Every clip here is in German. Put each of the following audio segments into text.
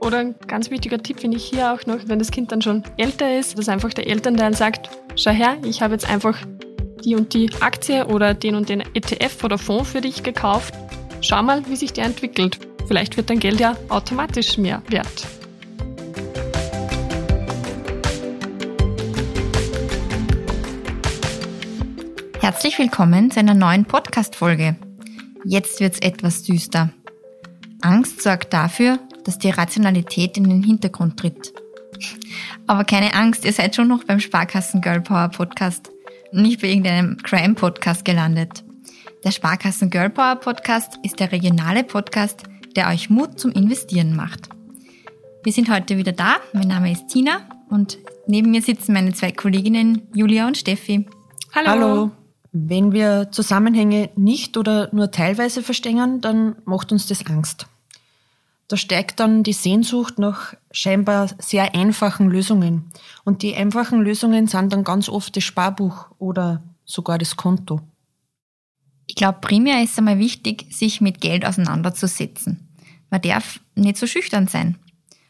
Oder ein ganz wichtiger Tipp finde ich hier auch noch, wenn das Kind dann schon älter ist, dass einfach der Elternteil sagt, schau her, ich habe jetzt einfach die und die Aktie oder den und den ETF oder Fonds für dich gekauft. Schau mal, wie sich der entwickelt. Vielleicht wird dein Geld ja automatisch mehr wert. Herzlich willkommen zu einer neuen Podcast-Folge. Jetzt wird's etwas düster. Angst sorgt dafür, dass die Rationalität in den Hintergrund tritt. Aber keine Angst, ihr seid schon noch beim Sparkassen Girl Power Podcast, nicht bei irgendeinem Crime Podcast gelandet. Der Sparkassen Girl Power Podcast ist der regionale Podcast, der euch Mut zum Investieren macht. Wir sind heute wieder da. Mein Name ist Tina und neben mir sitzen meine zwei Kolleginnen Julia und Steffi. Hallo. Hallo. Wenn wir Zusammenhänge nicht oder nur teilweise verstehen, dann macht uns das Angst. Da steigt dann die Sehnsucht nach scheinbar sehr einfachen Lösungen. Und die einfachen Lösungen sind dann ganz oft das Sparbuch oder sogar das Konto. Ich glaube, primär ist es einmal wichtig, sich mit Geld auseinanderzusetzen. Man darf nicht so schüchtern sein.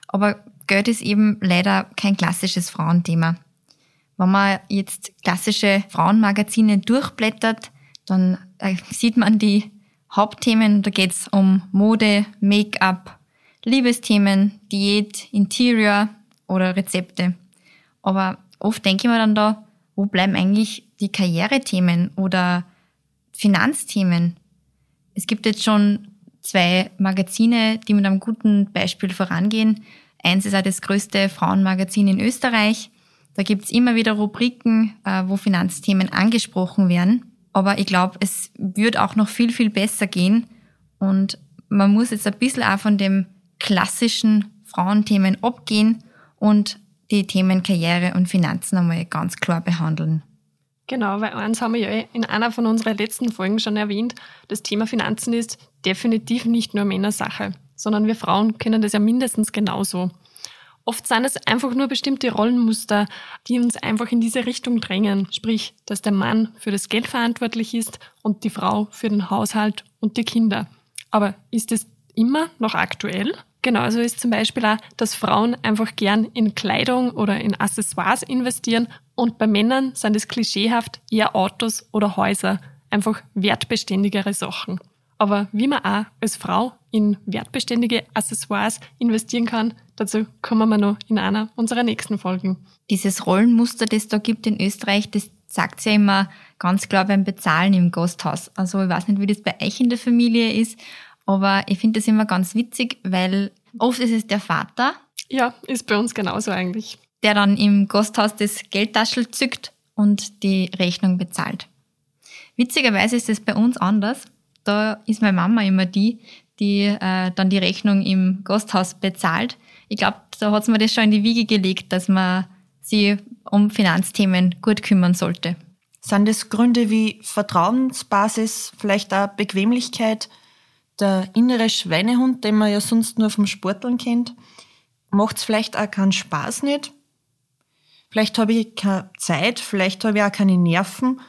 Aber Geld ist eben leider kein klassisches Frauenthema. Wenn man jetzt klassische Frauenmagazine durchblättert, dann äh, sieht man die Hauptthemen. Da geht es um Mode, Make-up, Liebesthemen, Diät, Interior oder Rezepte. Aber oft denke ich mir dann da, wo bleiben eigentlich die Karrierethemen oder Finanzthemen? Es gibt jetzt schon zwei Magazine, die mit einem guten Beispiel vorangehen. Eins ist auch das größte Frauenmagazin in Österreich. Da gibt's immer wieder Rubriken, äh, wo Finanzthemen angesprochen werden. Aber ich glaube, es wird auch noch viel, viel besser gehen. Und man muss jetzt ein bisschen auch von dem klassischen Frauenthemen abgehen und die Themen Karriere und Finanzen einmal ganz klar behandeln. Genau, weil eins haben wir ja in einer von unseren letzten Folgen schon erwähnt, das Thema Finanzen ist definitiv nicht nur Männersache, sondern wir Frauen kennen das ja mindestens genauso. Oft sind es einfach nur bestimmte Rollenmuster, die uns einfach in diese Richtung drängen, sprich, dass der Mann für das Geld verantwortlich ist und die Frau für den Haushalt und die Kinder. Aber ist es immer noch aktuell? Genauso ist zum Beispiel auch, dass Frauen einfach gern in Kleidung oder in Accessoires investieren und bei Männern sind es klischeehaft eher Autos oder Häuser, einfach wertbeständigere Sachen. Aber wie man auch als Frau in wertbeständige Accessoires investieren kann, dazu kommen wir noch in einer unserer nächsten Folgen. Dieses Rollenmuster, das da gibt in Österreich, das sagt ja immer ganz klar beim Bezahlen im Gasthaus. Also ich weiß nicht, wie das bei euch in der Familie ist, aber ich finde das immer ganz witzig, weil oft ist es der Vater. Ja, ist bei uns genauso eigentlich. Der dann im Gasthaus das Geldtaschel zückt und die Rechnung bezahlt. Witzigerweise ist es bei uns anders. Da ist meine Mama immer die, die äh, dann die Rechnung im Gasthaus bezahlt. Ich glaube, da hat sie mir das schon in die Wiege gelegt, dass man sich um Finanzthemen gut kümmern sollte. Sind das Gründe wie Vertrauensbasis, vielleicht auch Bequemlichkeit, der innere Schweinehund, den man ja sonst nur vom Sporteln kennt, macht es vielleicht auch keinen Spaß nicht. Vielleicht habe ich keine Zeit, vielleicht habe ich auch keine Nerven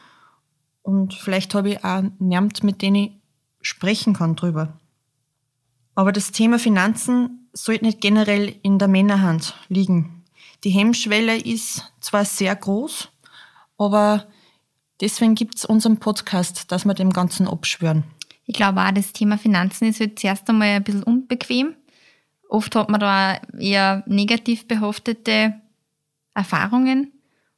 und vielleicht habe ich auch niemand, mit denen ich sprechen kann drüber. Aber das Thema Finanzen sollte nicht generell in der Männerhand liegen. Die Hemmschwelle ist zwar sehr groß, aber deswegen gibt es unseren Podcast, dass wir dem Ganzen abschwören. Ich glaube auch, das Thema Finanzen ist halt zuerst einmal ein bisschen unbequem. Oft hat man da eher negativ behaftete Erfahrungen.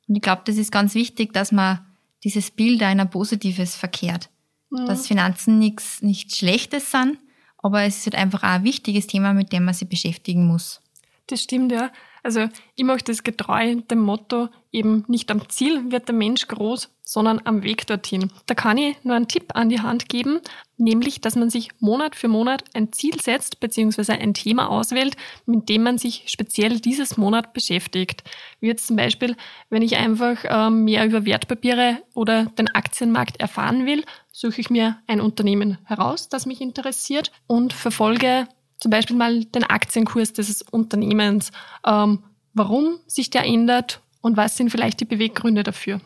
Und ich glaube, das ist ganz wichtig, dass man dieses Bild einer Positives verkehrt. Mhm. Dass Finanzen nichts, nichts Schlechtes sind, aber es ist halt einfach auch ein wichtiges Thema, mit dem man sich beschäftigen muss. Das stimmt, ja. Also ich mache das getreu dem Motto, eben nicht am Ziel wird der Mensch groß, sondern am Weg dorthin. Da kann ich nur einen Tipp an die Hand geben, nämlich, dass man sich Monat für Monat ein Ziel setzt, beziehungsweise ein Thema auswählt, mit dem man sich speziell dieses Monat beschäftigt. Wie jetzt zum Beispiel, wenn ich einfach ähm, mehr über Wertpapiere oder den Aktienmarkt erfahren will, suche ich mir ein Unternehmen heraus, das mich interessiert und verfolge zum Beispiel mal den Aktienkurs dieses Unternehmens, ähm, warum sich der ändert und was sind vielleicht die Beweggründe dafür.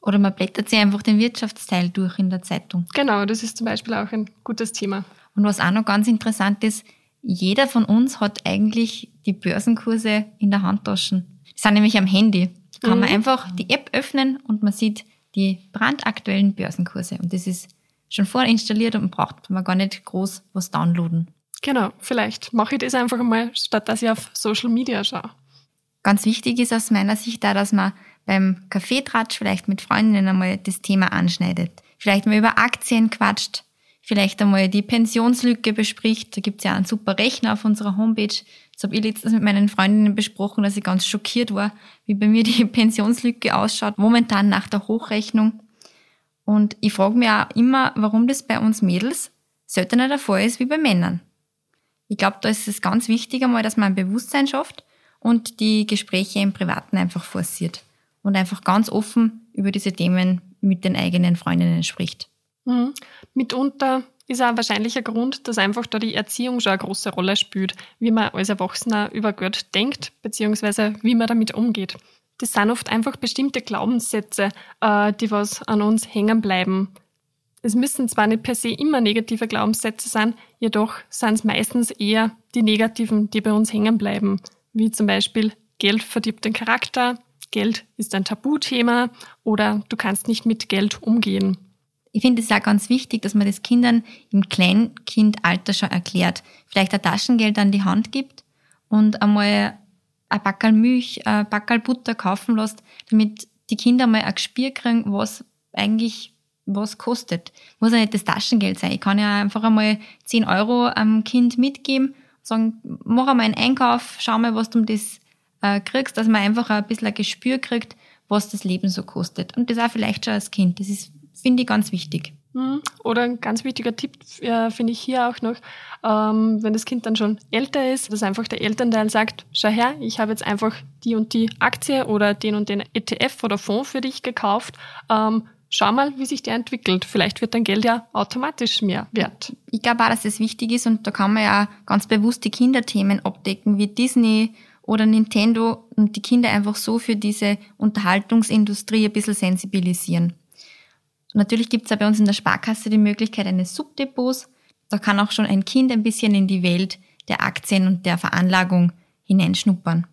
Oder man blättert sich einfach den Wirtschaftsteil durch in der Zeitung. Genau, das ist zum Beispiel auch ein gutes Thema. Und was auch noch ganz interessant ist, jeder von uns hat eigentlich die Börsenkurse in der Handtasche. Die sind nämlich am Handy. Da kann mhm. man einfach die App öffnen und man sieht die brandaktuellen Börsenkurse. Und das ist schon vorinstalliert und braucht man gar nicht groß was downloaden. Genau, vielleicht mache ich das einfach mal, statt dass ich auf Social Media schaue. Ganz wichtig ist aus meiner Sicht da, dass man beim Kaffeetratsch vielleicht mit Freundinnen einmal das Thema anschneidet. Vielleicht mal über Aktien quatscht, vielleicht einmal die Pensionslücke bespricht. Da gibt's ja einen super Rechner auf unserer Homepage. Das habe ich letztens mit meinen Freundinnen besprochen, dass ich ganz schockiert war, wie bei mir die Pensionslücke ausschaut, momentan nach der Hochrechnung. Und ich frage mich auch immer, warum das bei uns Mädels seltener der Fall ist wie bei Männern. Ich glaube, da ist es ganz wichtig einmal, dass man ein Bewusstsein schafft und die Gespräche im Privaten einfach forciert und einfach ganz offen über diese Themen mit den eigenen Freundinnen spricht. Mhm. Mitunter ist auch ein Grund, dass einfach da die Erziehung schon eine große Rolle spielt, wie man als Erwachsener über Geld denkt, beziehungsweise wie man damit umgeht. Das sind oft einfach bestimmte Glaubenssätze, äh, die was an uns hängen bleiben. Es müssen zwar nicht per se immer negative Glaubenssätze sein, jedoch sind es meistens eher die negativen, die bei uns hängen bleiben, wie zum Beispiel Geld verdirbt den Charakter, Geld ist ein Tabuthema oder du kannst nicht mit Geld umgehen. Ich finde es auch ganz wichtig, dass man das Kindern im Kleinkindalter schon erklärt. Vielleicht ein Taschengeld an die Hand gibt und einmal ein Backel Milch, ein Backel Butter kaufen lässt, damit die Kinder mal ein Gespür kriegen, was eigentlich was kostet. Muss ja nicht das Taschengeld sein. Ich kann ja einfach einmal 10 Euro am Kind mitgeben, sagen, mach einmal einen Einkauf, schau mal, was du um das äh, kriegst, dass man einfach ein bisschen ein Gespür kriegt, was das Leben so kostet. Und das auch vielleicht schon als Kind. Das ist, finde ich, ganz wichtig. Mhm. Oder ein ganz wichtiger Tipp äh, finde ich hier auch noch, ähm, wenn das Kind dann schon älter ist, dass einfach der Elternteil sagt, schau her, ich habe jetzt einfach die und die Aktie oder den und den ETF oder Fonds für dich gekauft. Ähm, schau mal, wie sich der entwickelt. Vielleicht wird dein Geld ja automatisch mehr wert. Ich glaube auch, dass das wichtig ist und da kann man ja ganz bewusst die Kinderthemen abdecken, wie Disney oder Nintendo und die Kinder einfach so für diese Unterhaltungsindustrie ein bisschen sensibilisieren. Natürlich gibt es ja bei uns in der Sparkasse die Möglichkeit eines Subdepots. Da kann auch schon ein Kind ein bisschen in die Welt der Aktien und der Veranlagung hineinschnuppern.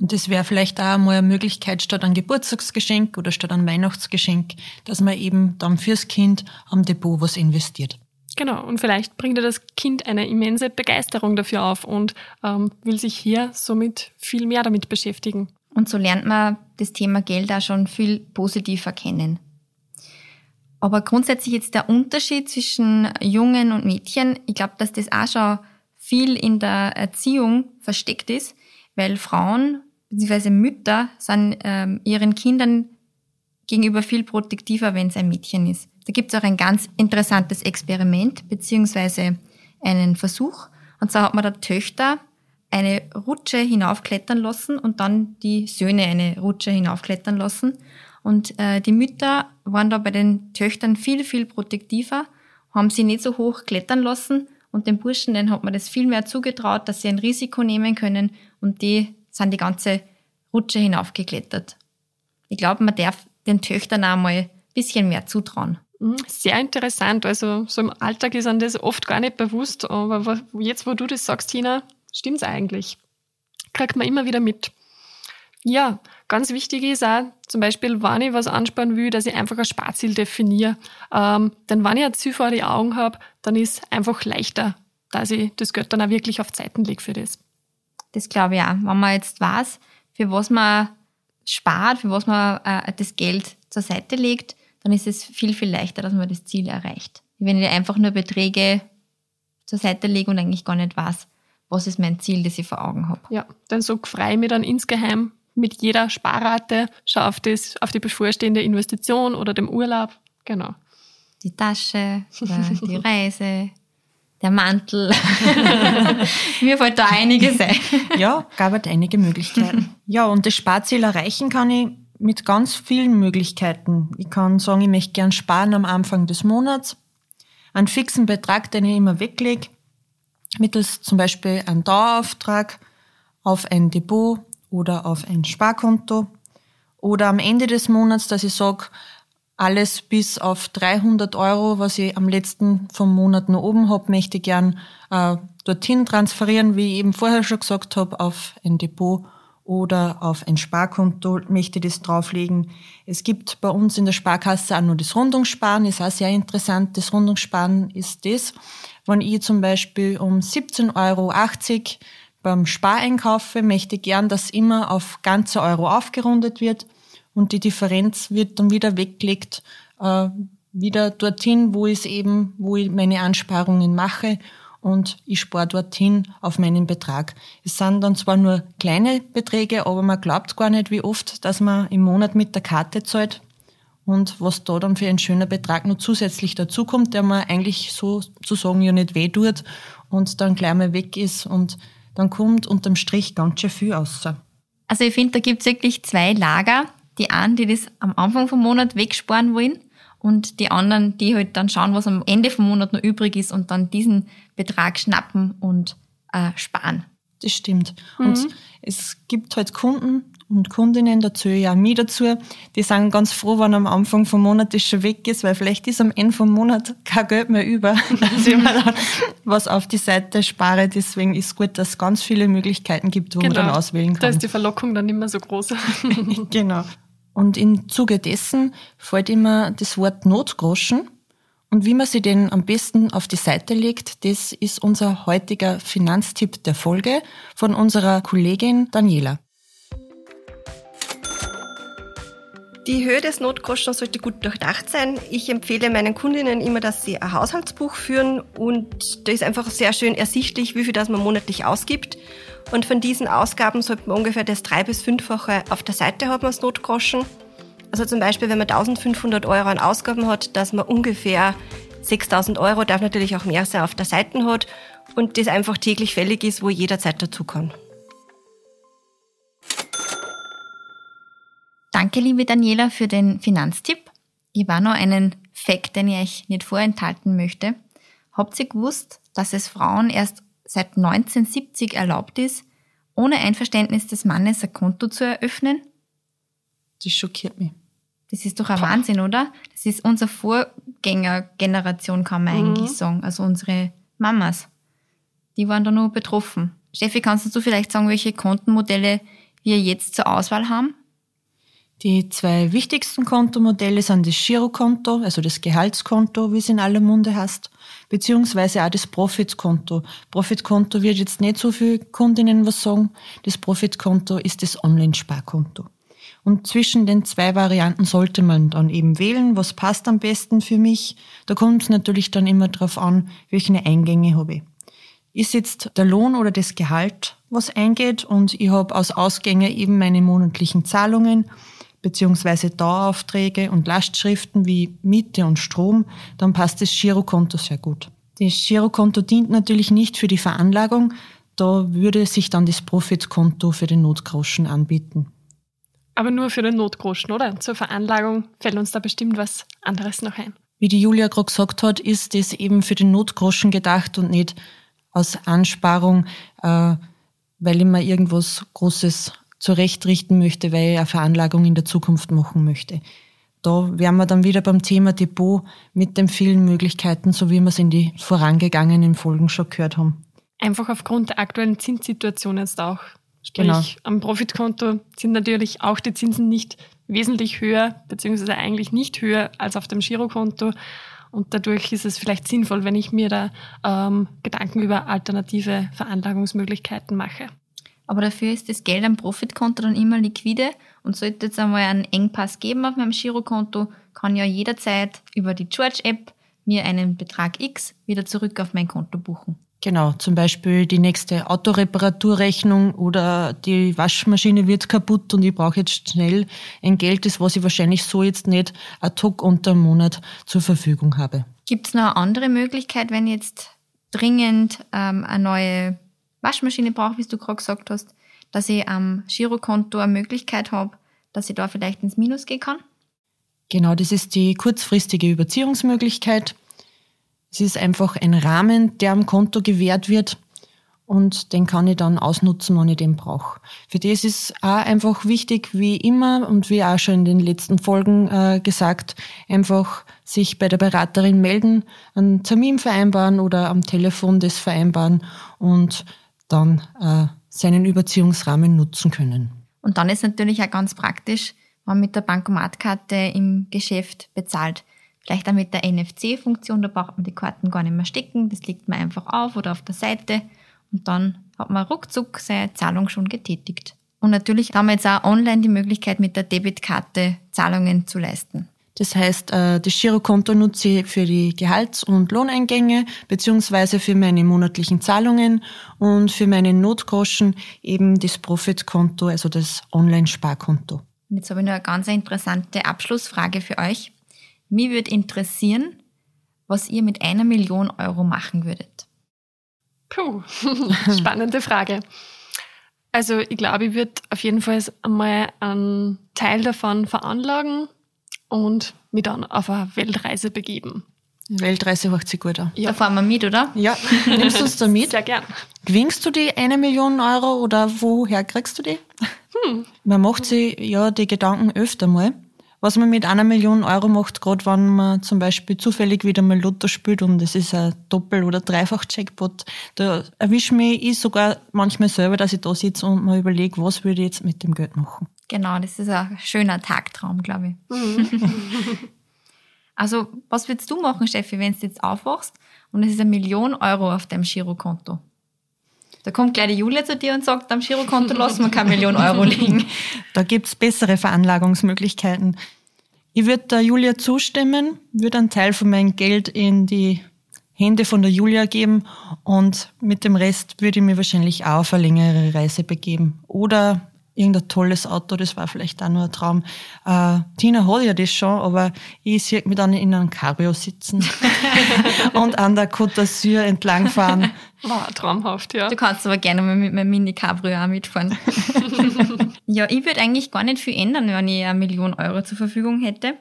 Und das wäre vielleicht auch mal eine Möglichkeit, statt ein Geburtstagsgeschenk oder statt ein Weihnachtsgeschenk, dass man eben dann fürs Kind am Depot was investiert. Genau, und vielleicht bringt ja das Kind eine immense Begeisterung dafür auf und ähm, will sich hier somit viel mehr damit beschäftigen. Und so lernt man das Thema Geld auch schon viel positiver kennen. Aber grundsätzlich jetzt der Unterschied zwischen Jungen und Mädchen, ich glaube, dass das auch schon viel in der Erziehung versteckt ist, weil Frauen bzw. Mütter sind ähm, ihren Kindern gegenüber viel protektiver, wenn es ein Mädchen ist. Da gibt es auch ein ganz interessantes Experiment beziehungsweise einen Versuch. Und zwar hat man der Töchter eine Rutsche hinaufklettern lassen und dann die Söhne eine Rutsche hinaufklettern lassen. Und äh, die Mütter waren da bei den Töchtern viel, viel protektiver, haben sie nicht so hoch klettern lassen und den Burschen, denen hat man das viel mehr zugetraut, dass sie ein Risiko nehmen können und die sind die ganze Rutsche hinaufgeklettert. Ich glaube, man darf den Töchtern auch mal ein bisschen mehr zutrauen. Mhm, sehr interessant. Also so im Alltag ist einem das oft gar nicht bewusst, aber jetzt, wo du das sagst, Tina, stimmt's eigentlich. Kriegt man immer wieder mit. Ja, ganz wichtig ist auch, zum Beispiel, wenn ich was ansparen will, dass ich einfach ein Sparziel definiere. Ähm, denn wenn ich ein Ziel vor die Augen habe, dann ist einfach leichter, dass ich das Geld dann auch wirklich auf Zeiten lege für das. Das glaube ich auch. Wenn man jetzt weiß, für was man spart, für was man äh, das Geld zur Seite legt, dann ist es viel, viel leichter, dass man das Ziel erreicht. Wenn ich einfach nur Beträge zur Seite lege und eigentlich gar nicht weiß, was ist mein Ziel, das ich vor Augen habe. Ja, dann so frei mir dann insgeheim mit jeder Sparrate, schau auf, das, auf die bevorstehende Investition oder dem Urlaub. Genau. Die Tasche, die Reise, der Mantel. Mir fällt da einiges ein. Ja, gab es einige Möglichkeiten. Ja, und das Sparziel erreichen kann ich mit ganz vielen Möglichkeiten. Ich kann sagen, ich möchte gern sparen am Anfang des Monats. Einen fixen Betrag, den ich immer weglege, mittels zum Beispiel einem Dauerauftrag auf ein Depot oder auf ein Sparkonto. Oder am Ende des Monats, dass ich sage, alles bis auf 300 Euro, was ich am letzten vom Monat noch oben habe, möchte ich gern äh, dorthin transferieren, wie ich eben vorher schon gesagt habe, auf ein Depot oder auf ein Sparkonto möchte ich das drauflegen. Es gibt bei uns in der Sparkasse auch nur das Rundungssparen, ist auch sehr interessant. Das Rundungssparen ist das, wenn ich zum Beispiel um 17,80 Euro beim Spareinkaufe möchte ich gern, dass immer auf ganze Euro aufgerundet wird und die Differenz wird dann wieder weggelegt, äh, wieder dorthin, wo ich eben, wo ich meine Ansparungen mache und ich spare dorthin auf meinen Betrag. Es sind dann zwar nur kleine Beträge, aber man glaubt gar nicht, wie oft, dass man im Monat mit der Karte zahlt und was da dann für ein schöner Betrag noch zusätzlich dazukommt, der man eigentlich sozusagen ja nicht weh tut und dann gleich mal weg ist und dann kommt unterm Strich ganz schön viel raus. Also ich finde, da gibt es wirklich zwei Lager. Die einen, die das am Anfang vom Monat wegsparen wollen und die anderen, die halt dann schauen, was am Ende vom Monat noch übrig ist und dann diesen Betrag schnappen und äh, sparen. Das stimmt. Mhm. Und es gibt halt Kunden und Kundinnen, dazu ja mich dazu, die sind ganz froh, wenn am Anfang vom Monat das schon weg ist, weil vielleicht ist am Ende vom Monat kein Geld mehr über, dass ich mir dann was auf die Seite spare. Deswegen ist gut, dass es ganz viele Möglichkeiten gibt, wo genau. man dann genau. auswählen kann. Da ist die Verlockung dann nicht mehr so groß. genau. Und im Zuge dessen fällt immer das Wort Notgroschen. Und wie man sie denn am besten auf die Seite legt, das ist unser heutiger Finanztipp der Folge von unserer Kollegin Daniela. Die Höhe des Notgroschens sollte gut durchdacht sein. Ich empfehle meinen Kundinnen immer, dass sie ein Haushaltsbuch führen und da ist einfach sehr schön ersichtlich, wie viel das man monatlich ausgibt. Und von diesen Ausgaben sollte man ungefähr das drei- bis fünffache auf der Seite haben als Notgroschen. Also zum Beispiel, wenn man 1500 Euro an Ausgaben hat, dass man ungefähr 6000 Euro, darf natürlich auch mehr sein, auf der Seite hat und das einfach täglich fällig ist, wo jederzeit dazu kann. Danke, liebe Daniela, für den Finanztipp. Ich war noch einen Fakt, den ich euch nicht vorenthalten möchte. Habt ihr gewusst, dass es Frauen erst seit 1970 erlaubt ist, ohne Einverständnis des Mannes ein Konto zu eröffnen? Das schockiert mich. Das ist doch ein Wahnsinn, oder? Das ist unsere Vorgängergeneration, kann man mhm. eigentlich sagen. Also unsere Mamas. Die waren da nur betroffen. Steffi, kannst du vielleicht sagen, welche Kontenmodelle wir jetzt zur Auswahl haben? Die zwei wichtigsten Kontomodelle sind das Girokonto, also das Gehaltskonto, wie es in aller Munde heißt, beziehungsweise auch das Profitkonto. Profitkonto wird jetzt nicht so viel Kundinnen was sagen. Das Profitkonto ist das Online-Sparkonto. Und zwischen den zwei Varianten sollte man dann eben wählen, was passt am besten für mich. Da kommt es natürlich dann immer darauf an, welche Eingänge habe ich. Ist jetzt der Lohn oder das Gehalt, was eingeht und ich habe als Ausgänge eben meine monatlichen Zahlungen beziehungsweise Daueraufträge und Lastschriften wie Miete und Strom, dann passt das Girokonto sehr gut. Das Girokonto dient natürlich nicht für die Veranlagung, da würde sich dann das Profitkonto für den Notgroschen anbieten. Aber nur für den Notgroschen, oder? Zur Veranlagung fällt uns da bestimmt was anderes noch ein. Wie die Julia gerade gesagt hat, ist das eben für den Notgroschen gedacht und nicht aus Ansparung, äh, weil ich mir irgendwas Großes zurechtrichten möchte, weil ich eine Veranlagung in der Zukunft machen möchte. Da wären wir dann wieder beim Thema Depot mit den vielen Möglichkeiten, so wie wir es in die vorangegangenen Folgen schon gehört haben. Einfach aufgrund der aktuellen Zinssituation jetzt auch. Sprich, genau. am Profitkonto sind natürlich auch die Zinsen nicht wesentlich höher, beziehungsweise eigentlich nicht höher als auf dem Girokonto. Und dadurch ist es vielleicht sinnvoll, wenn ich mir da ähm, Gedanken über alternative Veranlagungsmöglichkeiten mache. Aber dafür ist das Geld am Profitkonto dann immer liquide und sollte jetzt einmal einen Engpass geben auf meinem Girokonto, kann ja jederzeit über die George-App mir einen Betrag X wieder zurück auf mein Konto buchen. Genau, zum Beispiel die nächste Autoreparaturrechnung oder die Waschmaschine wird kaputt und ich brauche jetzt schnell ein Geld, das was ich wahrscheinlich so jetzt nicht ad hoc unter einem Monat zur Verfügung habe. Gibt es noch eine andere Möglichkeit, wenn jetzt dringend ähm, eine neue Waschmaschine brauche, wie du gerade gesagt hast, dass ich am Girokonto eine Möglichkeit habe, dass ich da vielleicht ins Minus gehen kann? Genau, das ist die kurzfristige Überziehungsmöglichkeit. Es ist einfach ein Rahmen, der am Konto gewährt wird. und den kann ich dann ausnutzen, wenn ich den brauche. Für das ist auch einfach wichtig, wie immer und wie auch schon in den letzten Folgen äh, gesagt, einfach sich bei der Beraterin melden, einen Termin vereinbaren oder am Telefon das vereinbaren und dann äh, seinen Überziehungsrahmen nutzen können. Und dann ist natürlich auch ganz praktisch, wenn man mit der Bankomatkarte im Geschäft bezahlt. Vielleicht auch mit der NFC-Funktion, da braucht man die Karten gar nicht mehr stecken, das legt man einfach auf oder auf der Seite und dann hat man ruckzuck seine Zahlung schon getätigt. Und natürlich haben wir jetzt auch online die Möglichkeit, mit der Debitkarte Zahlungen zu leisten. Das heißt, äh, das Girokonto nutze ich für die Gehalts- und Lohneingänge beziehungsweise für meine monatlichen Zahlungen und für meine Notgroschen eben das Profitkonto, also das Online-Sparkonto. Jetzt habe ich noch eine ganz interessante Abschlussfrage für euch. Mich würde interessieren, was ihr mit einer Million Euro machen würdet. Puh, spannende Frage. Also ich glaube, ich würde auf jeden Fall einmal einen Teil davon veranlagen und mich dann auf eine Weltreise begeben. Weltreise macht sich gut an. Ja. Da fahren wir mit, oder? Ja, nimmst du uns da mit? Sehr gern. Gewinnst du die eine Million Euro oder woher kriegst du die? Hm. Man macht sich ja die Gedanken öfter mal was man mit einer Million Euro macht, gerade wenn man zum Beispiel zufällig wieder mal Lotto spielt und es ist ein Doppel- oder Dreifach-Jackpot, da erwische mich ich sogar manchmal selber, dass ich da sitze und mir überlege, was würde ich jetzt mit dem Geld machen. Genau, das ist ein schöner Tagtraum, glaube ich. Mhm. also, was würdest du machen, Steffi, wenn du jetzt aufwachst und es ist eine Million Euro auf deinem Girokonto? Da kommt gleich die Julia zu dir und sagt, am Girokonto lassen wir keine Million Euro liegen. Da gibt's bessere Veranlagungsmöglichkeiten. Ich würde der Julia zustimmen, würde einen Teil von meinem Geld in die Hände von der Julia geben und mit dem Rest würde ich mir wahrscheinlich auch auf eine längere Reise begeben. Oder irgendein tolles Auto, das war vielleicht auch nur ein Traum. Äh, Tina hat ja das schon, aber ich sehe mich dann in einem Cabrio sitzen und an der Côte d'Azur entlangfahren. War traumhaft, ja. Du kannst aber gerne mal mit meinem Mini-Cabrio auch mitfahren. ja, ich würde eigentlich gar nicht viel ändern, wenn ich eine Million Euro zur Verfügung hätte.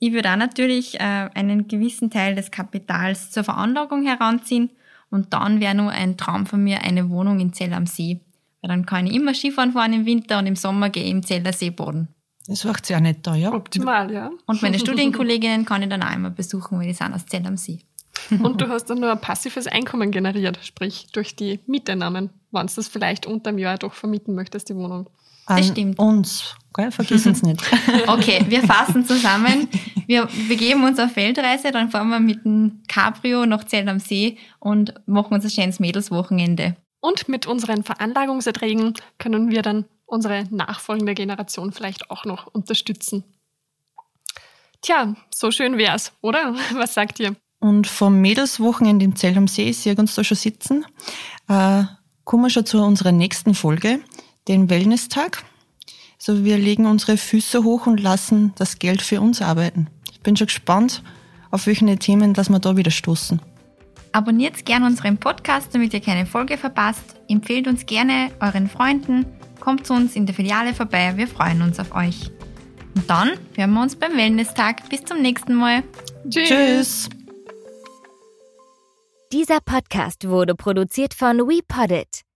Ich würde auch natürlich äh, einen gewissen Teil des Kapitals zur Veranlagung heranziehen und dann wäre nur ein Traum von mir eine Wohnung in Zell am See. Dann kann ich immer Skifahren fahren im Winter und im Sommer gehe ich im Zellersee baden. Das macht sehr nett da, ja. Optimal, ja. Und meine Studienkolleginnen kann ich dann auch immer besuchen, weil die sind aus Zell am See. Und du hast dann nur ein passives Einkommen generiert, sprich durch die Mieteinnahmen, wenn du das vielleicht unter dem Jahr doch vermieten möchtest, die Wohnung. An das stimmt. Uns, gell? vergiss uns nicht. okay, wir fassen zusammen. Wir begeben uns auf Feldreise, dann fahren wir mit dem Cabrio nach Zell am See und machen uns ein schönes Mädelswochenende. Und mit unseren Veranlagungserträgen können wir dann unsere nachfolgende Generation vielleicht auch noch unterstützen. Tja, so schön wär's, oder? Was sagt ihr? Und vom Mädelswochenende im Zell am See, Sie uns da schon sitzen, äh, kommen wir schon zu unserer nächsten Folge, den Wellness-Tag. Also wir legen unsere Füße hoch und lassen das Geld für uns arbeiten. Ich bin schon gespannt, auf welche Themen, dass wir da wieder stoßen. Abonniert gerne unseren Podcast, damit ihr keine Folge verpasst. Empfehlt uns gerne euren Freunden. Kommt zu uns in der Filiale vorbei. Wir freuen uns auf euch. Und dann hören wir uns beim Wellness-Tag. Bis zum nächsten Mal. Tschüss. Tschüss. Dieser Podcast wurde produziert von WePoddit.